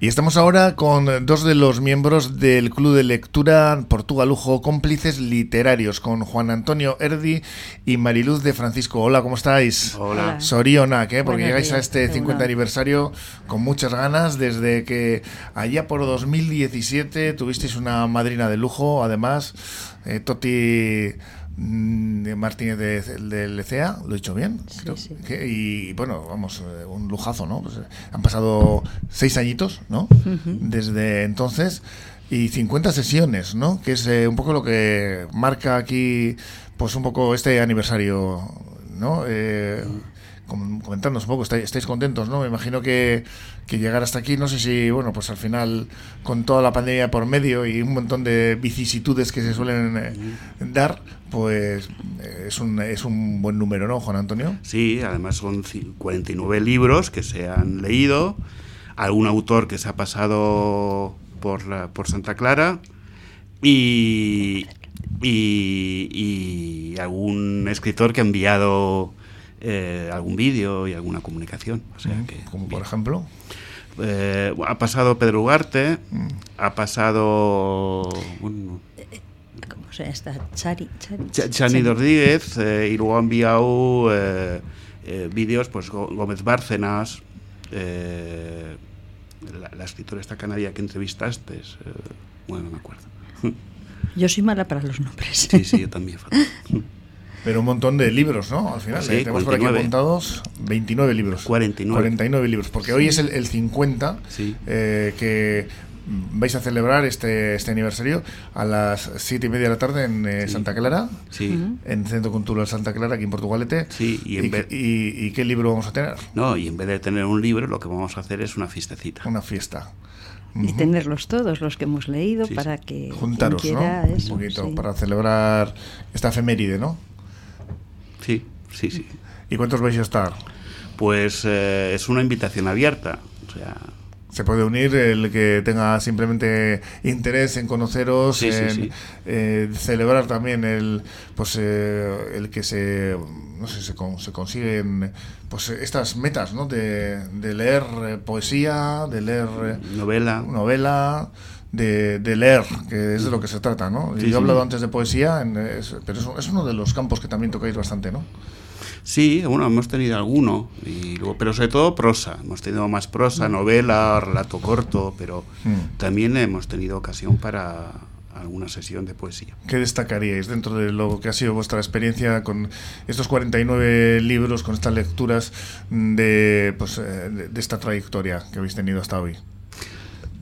Y estamos ahora con dos de los miembros del Club de Lectura Portugalujo Cómplices Literarios, con Juan Antonio Erdi y Mariluz de Francisco. Hola, ¿cómo estáis? Hola. Sorionak, ¿eh? porque Buenos llegáis a este 50 Hola. aniversario con muchas ganas, desde que allá por 2017 tuvisteis una madrina de lujo, además, eh, Toti de Martínez de, de Lecea, ¿lo he dicho bien? Sí, Creo sí. que- y bueno, vamos, eh, un lujazo, ¿no? Pues, eh, han pasado seis añitos, ¿no? Desde entonces y 50 sesiones, ¿no? Que es eh, un poco lo que marca aquí, pues un poco este aniversario, ¿no? Eh, comentadnos un poco, ¿estáis, estáis contentos, ¿no? Me imagino que, que llegar hasta aquí, no sé si, bueno, pues al final, con toda la pandemia por medio y un montón de vicisitudes que se suelen eh, dar, pues eh, es, un, es un buen número, ¿no, Juan Antonio? Sí, además son ci- 49 libros que se han leído, algún autor que se ha pasado por, la- por Santa Clara y, y, y algún escritor que ha enviado eh, algún vídeo y alguna comunicación. O sea que, Como por ejemplo. Eh, ha pasado Pedro Ugarte, ha pasado bueno, ¿Cómo se llama esta? Chari. Chari. Ch- Chani Rodríguez eh, y luego ha enviado eh, eh, vídeos, pues Gó- Gómez Bárcenas, eh, la, la escritora esta canaria que entrevistaste, eh, bueno, no me acuerdo. Yo soy mala para los nombres. Sí, sí, yo también. fatal. Pero un montón de libros, ¿no? Al final, Sí, eh, tenemos por aquí 49. apuntados 29 libros. 49. 49 libros, porque hoy es el, el 50 Sí. eh, que vais a celebrar este, este aniversario a las 7 y media de la tarde en eh, Sí. Santa Clara, Sí, en Centro Cultural Santa Clara, aquí en Portugalete. sí, y en, ¿Y, vez, y- y qué libro vamos a tener? no, y en vez de tener un libro, lo que vamos a hacer es una fiestecita. Una fiesta. Y tenerlos todos, los que hemos leído, Sí, para que Juntaros, ¿no? eso, un poquito, sí. para celebrar esta efeméride, ¿no? Sí, sí, sí. ¿Y cuántos vais a estar? Pues eh, es una invitación abierta. O sea, Se puede unir el que tenga simplemente interés en conoceros, Sí, en sí. eh, celebrar también el, pues eh, el que se, no sé, se, con- se consiguen, pues estas metas, ¿no? De, de leer eh, poesía, de leer eh, novela. novela, de, de leer, que es de lo que se trata, ¿no? Sí, Yo he sí. hablado antes de poesía, en- es- pero es, es uno de los campos que también tocáis bastante, ¿no? Sí, bueno, hemos tenido alguno, y luego, pero sobre todo prosa. Hemos tenido más prosa, novela, relato corto, pero Mm. también hemos tenido ocasión para alguna sesión de poesía. ¿Qué destacaríais dentro de lo que ha sido vuestra experiencia con estos 49 libros, con estas lecturas mm, de, pues, eh, de esta trayectoria que habéis tenido hasta hoy?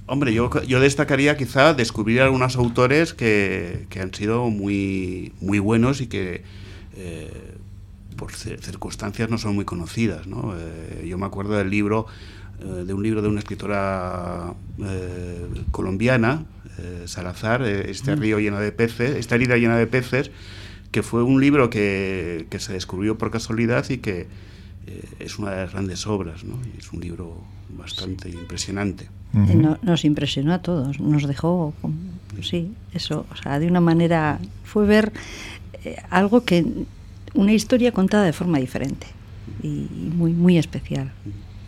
Hombre, yo, yo destacaría quizá descubrir algunos autores que, que han sido muy, muy buenos y que eh, por cir- circunstancias no son muy conocidas. ¿no? Eh, yo me acuerdo del libro, eh, de un libro de una escritora eh, colombiana, Salazar, Este río lleno de peces, Esta herida llena de peces, que fue un libro que, que se descubrió por casualidad y que eh, es una de las grandes obras. ¿no? Y es un libro bastante impresionante. Eh, no- nos impresionó a todos, nos dejó, sí, eso, o sea, de una manera, fue ver eh, algo que, una historia contada de forma diferente y, y muy, muy especial,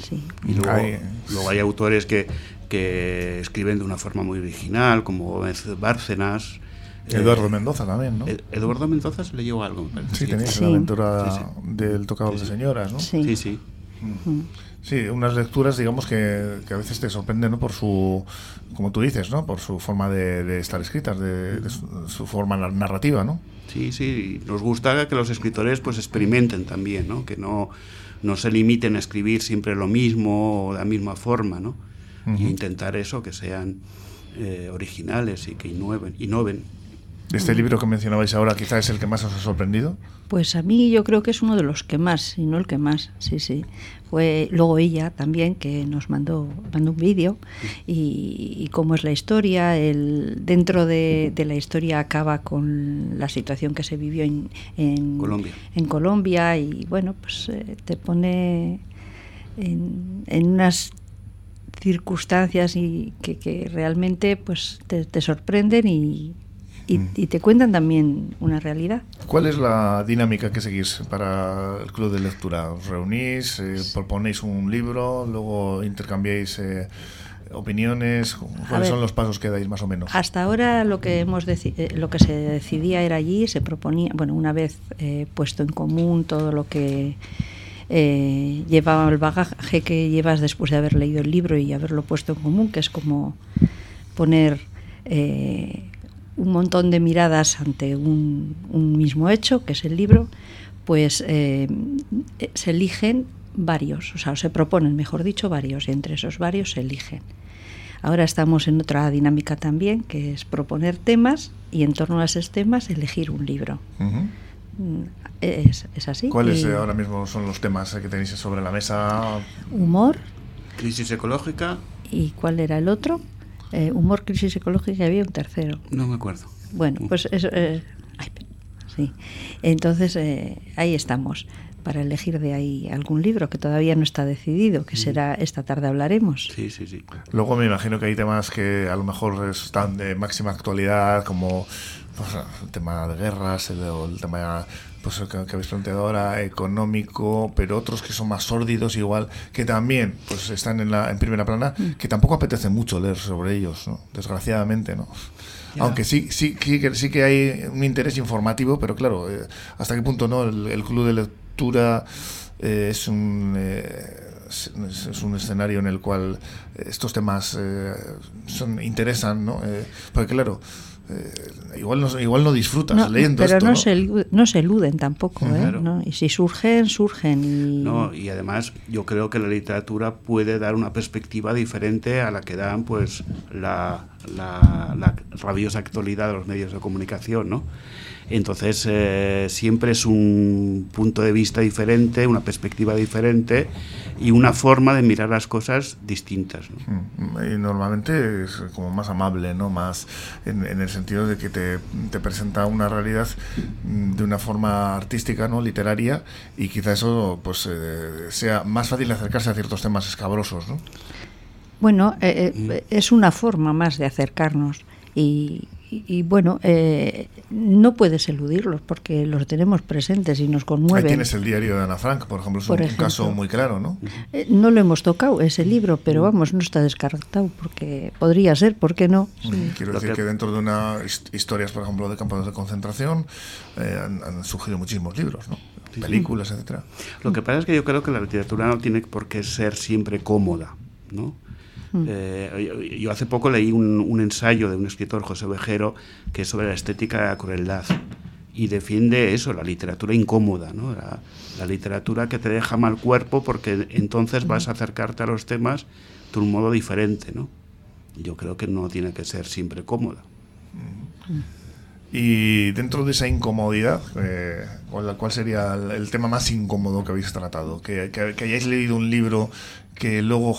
sí. Y luego, Hay- luego hay autores que, que escriben de una forma muy original, como Gómez Bárcenas. Eduardo eh, Mendoza también, ¿no? Ed- Eduardo Mendoza se leyó algo, me parece. Sí, tenéis Sí. la aventura Sí, del tocador Sí, de sí. señoras, ¿no? Sí. Sí, sí. Mm. Sí, unas lecturas, digamos, que, que a veces te sorprenden, ¿no? Por su, como tú dices, ¿no? Por su forma de, de estar escritas, de, de su, su forma nar- narrativa, ¿no? Sí, sí, nos gusta que los escritores pues experimenten también, ¿no? Que no, no se limiten a escribir siempre lo mismo o de la misma forma, ¿no? Y Ujú. intentar eso, que sean eh, originales y que innoven. innoven. Este libro que mencionabais ahora quizás es el que más os ha sorprendido. Pues a mí yo creo que es uno de los que más, si no el que más, sí, sí. Fue luego ella también que nos mandó, mandó un vídeo y, y cómo es la historia. El, dentro de, de la historia acaba con la situación que se vivió en, en Colombia. en Colombia y bueno, pues eh, te pone en, en unas circunstancias y que, que realmente pues te, te sorprenden y, y, Mm. y te cuentan también una realidad. ¿Cuál es la dinámica que seguís para el club de lectura? ¿Os reunís, eh, proponéis un libro, luego intercambiáis eh, opiniones? ¿Cuáles son los pasos que dais más o menos? Hasta ahora lo que hemos eh, lo que se decidía era allí, se proponía, bueno, una vez eh, puesto en común todo lo que eh, llevaba el bagaje que llevas después de haber leído el libro y haberlo puesto en común, que es como poner un montón de miradas ante un, mismo hecho, que es el libro, pues se eligen varios, o sea, se proponen, mejor dicho, varios, y entre esos varios se eligen. Ahora estamos en otra dinámica también, que es proponer temas y en torno a esos temas elegir un libro. Mm, es, así. ¿Cuáles eh, ahora mismo son los temas que tenéis sobre la mesa? Humor. Crisis ecológica. ¿Y cuál era el otro? Eh, humor, crisis ecológica y había un tercero. No me acuerdo. Bueno, pues eso... Eh, sí. Entonces, ahí estamos para elegir de ahí algún libro que todavía no está decidido, que será esta tarde hablaremos. Sí, sí, sí. Luego me imagino que hay temas que a lo mejor están de máxima actualidad, como pues, el tema de guerras, el, el tema pues, que, que, habéis planteado ahora, económico, pero otros que son más sórdidos igual, que también pues están en, la, en primera plana, mm. que tampoco apetece mucho leer sobre ellos, ¿no? desgraciadamente, ¿no? Aunque sí, sí, sí, que, sí que hay un interés informativo, pero claro, eh, hasta qué punto no el, el club de lectura eh, es un... Eh, es, un escenario en el cual estos temas eh, son interesan, ¿no? porque claro, igual no igual no disfrutas leyendo pero esto, no, Se, no se eluden tampoco ¿no? y si surgen surgen y... no y además yo creo que la literatura puede dar una perspectiva diferente a la que dan pues la, la, rabiosa actualidad de los medios de comunicación no entonces, eh, siempre es un punto de vista diferente, una perspectiva diferente y una forma de mirar las cosas distintas. Mm, y normalmente es como más amable, ¿no? Más en, el sentido de que te, presenta una realidad mm, de una forma artística, ¿no? Literaria y quizá eso pues eh, sea más fácil acercarse a ciertos temas escabrosos, ¿no? Bueno, eh, mm. es una forma más de acercarnos y, y, bueno, eh, no puedes eludirlos porque los tenemos presentes y nos conmueven. Ahí tienes el diario de Ana Frank, por ejemplo, es un, caso muy claro, ¿no? Eh, no lo hemos tocado ese libro, pero vamos, no está descartado porque podría ser, ¿por qué no? Quiero decir que... dentro de unas historias, por ejemplo, de campos de concentración, eh, han, surgido muchísimos libros, ¿no? Películas, etcétera. Lo que pasa es que yo creo que la literatura no tiene por qué ser siempre cómoda, ¿no? Mm. Eh, yo hace poco leí un, ensayo de un escritor, José Vejero, que es sobre la estética de la crueldad y defiende eso, la literatura incómoda, ¿no? la, literatura que te deja mal cuerpo porque entonces vas a acercarte a los temas de un modo diferente. ¿no? Yo creo que no tiene que ser siempre cómoda. Y dentro de esa incomodidad, eh, ¿cuál, sería el, tema más incómodo que habéis tratado? Que, hayáis leído un libro que luego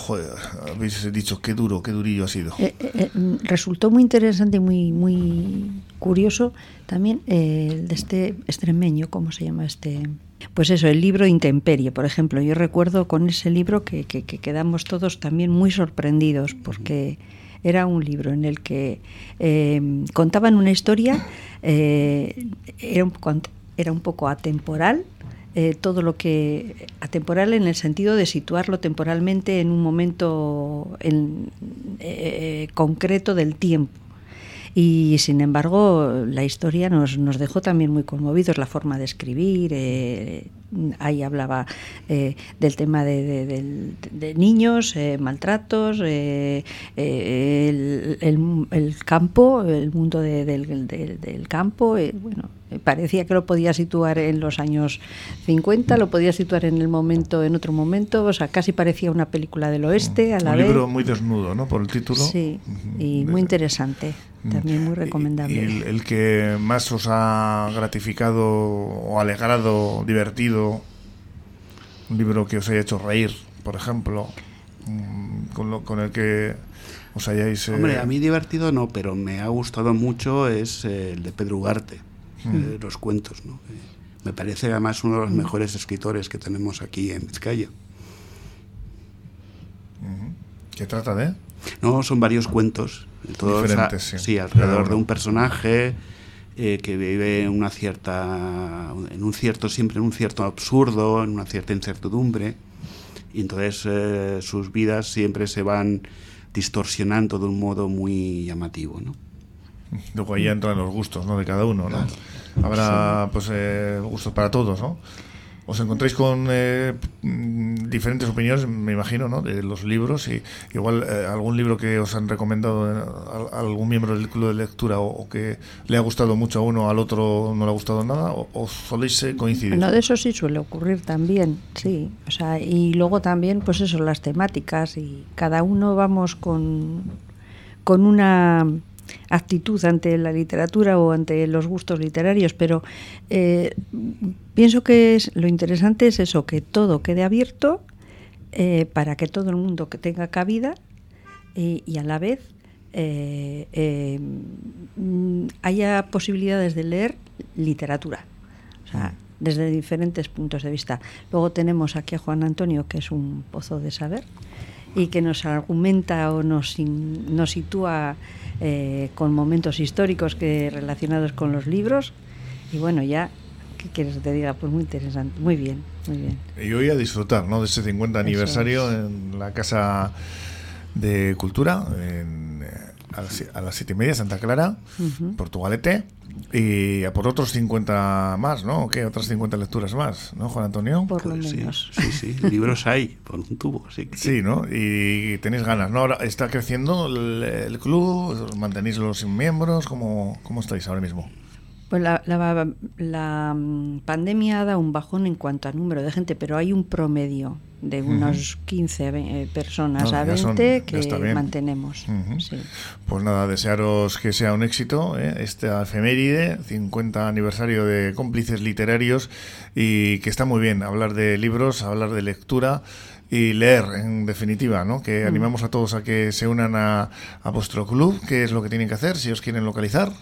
habéis dicho qué duro, qué durillo ha sido. Eh, eh, eh, resultó muy interesante y muy, muy curioso también el de este extremeño, ¿cómo se llama este? Pues eso, el libro Intemperie, por ejemplo. Yo recuerdo con ese libro que, que, quedamos todos también muy sorprendidos porque era un libro en el que contaban una historia, era, un, era un poco atemporal, eh, todo lo que atemporal en el sentido de situarlo temporalmente en un momento eh, concreto del tiempo. Y sin embargo, la historia nos, nos dejó también muy conmovidos, la forma de escribir. Eh, ahí hablaba del tema de, niños, maltratos, el, campo, el mundo del, del, campo. bueno, parecía que lo podía situar en los años 50, lo podía situar en el momento, en otro momento, o sea, casi parecía una película del oeste a la Un libro muy desnudo, ¿no? Por el título. Sí, y muy interesante, también muy recomendable. ¿Y el, que más os ha gratificado o alegrado, divertido? Un libro que os haya hecho reír, por ejemplo, mm, con, lo, con el que os hayáis... Hombre, eh, a mí divertido no, pero me ha gustado mucho es eh, el de Pedro Ugarte eh, los cuentos. ¿no? Eh, me parece además uno de los mejores escritores que tenemos aquí en Vizcaya. ¿Qué trata de? No, son varios cuentos. Todos Diferentes, sí. alrededor de un personaje eh, que vive en una cierta, en un cierto, siempre en un cierto absurdo, en una cierta incertidumbre. Y entonces sus vidas siempre se van distorsionando de un modo muy llamativo, ¿no? Luego ahí entran los gustos, ¿no? De cada uno, ¿no? Habrá, pues, eh, gustos para todos, ¿no? os encontráis con eh, diferentes opiniones, me imagino, ¿no? de los libros y igual eh, algún libro que os han recomendado eh, a, algún miembro del club de lectura o, que le ha gustado mucho a uno, al otro no le ha gustado nada, o, o soléis coincidir. No, de eso sí suele ocurrir también, sí. O sea, y luego también, pues eso, las temáticas y cada uno vamos con, con una actitud ante la literatura o ante los gustos literarios, pero eh, pienso que es, lo interesante es eso, que todo quede abierto eh, para que todo el mundo que tenga cabida y, a la vez eh, haya posibilidades de leer literatura. O sea, desde diferentes puntos de vista. Luego tenemos aquí a Juan Antonio, que es un pozo de saber y que nos argumenta o nos, nos sitúa eh, con momentos históricos que relacionados con los libros. Y bueno, ya, ¿qué quieres que te diga? Pues muy interesante, muy bien, muy bien. Y hoy a disfrutar ¿no? de ese 50 aniversario en la Casa de Cultura, en, eh, a, las, siete y media, Santa Clara, Portugalete. Y a por otros 50 más, ¿no? ¿Qué? Otras 50 lecturas más, ¿no, Juan Antonio? Por lo pues menos. Sí, sí, libros hay, por un tubo, sí. Sí, ¿no? Y tenéis ganas, ¿no? Ahora está creciendo el, club, mantenéis los miembros, ¿cómo, ¿cómo estáis ahora mismo? Pues la, la, mm, pandemia ha dado un bajón en cuanto a número de gente, pero hay un promedio de unos 15 eh, personas a 20 que mantenemos. Pues nada, desearos que sea un éxito ¿eh? esta efeméride, 50 aniversario de cómplices literarios y que está muy bien hablar de libros, hablar de lectura y leer, en definitiva, ¿no? Que mm. animamos a todos a que se unan a, a vuestro club, qué es lo que tienen que hacer si os quieren localizar.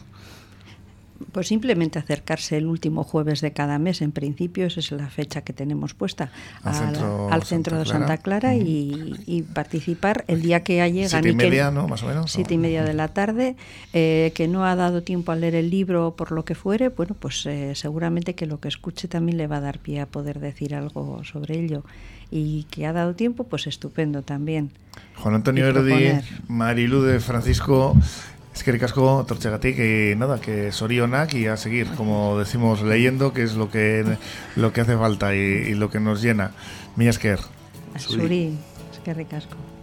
Pues simplemente acercarse el último jueves de cada mes, en principio, esa es la fecha que tenemos puesta al, centro, de Santa Clara y, participar el día que llegan. Siete y, media, ¿no? Más o menos. Siete y media de la tarde, eh, que no ha dado tiempo a leer el libro por lo que fuere, bueno, pues eh, seguramente que lo que escuche también le va a dar pie a poder decir algo sobre ello. Y que ha dado tiempo, pues estupendo también. Juan Antonio Erdi, Marilu de Francisco es que ricasco, Torchegatic, y nada, que sorionak y a seguir, como decimos, leyendo, que es lo que, lo que hace falta y, lo que nos llena. Mi esker. Suri, es que ricasco.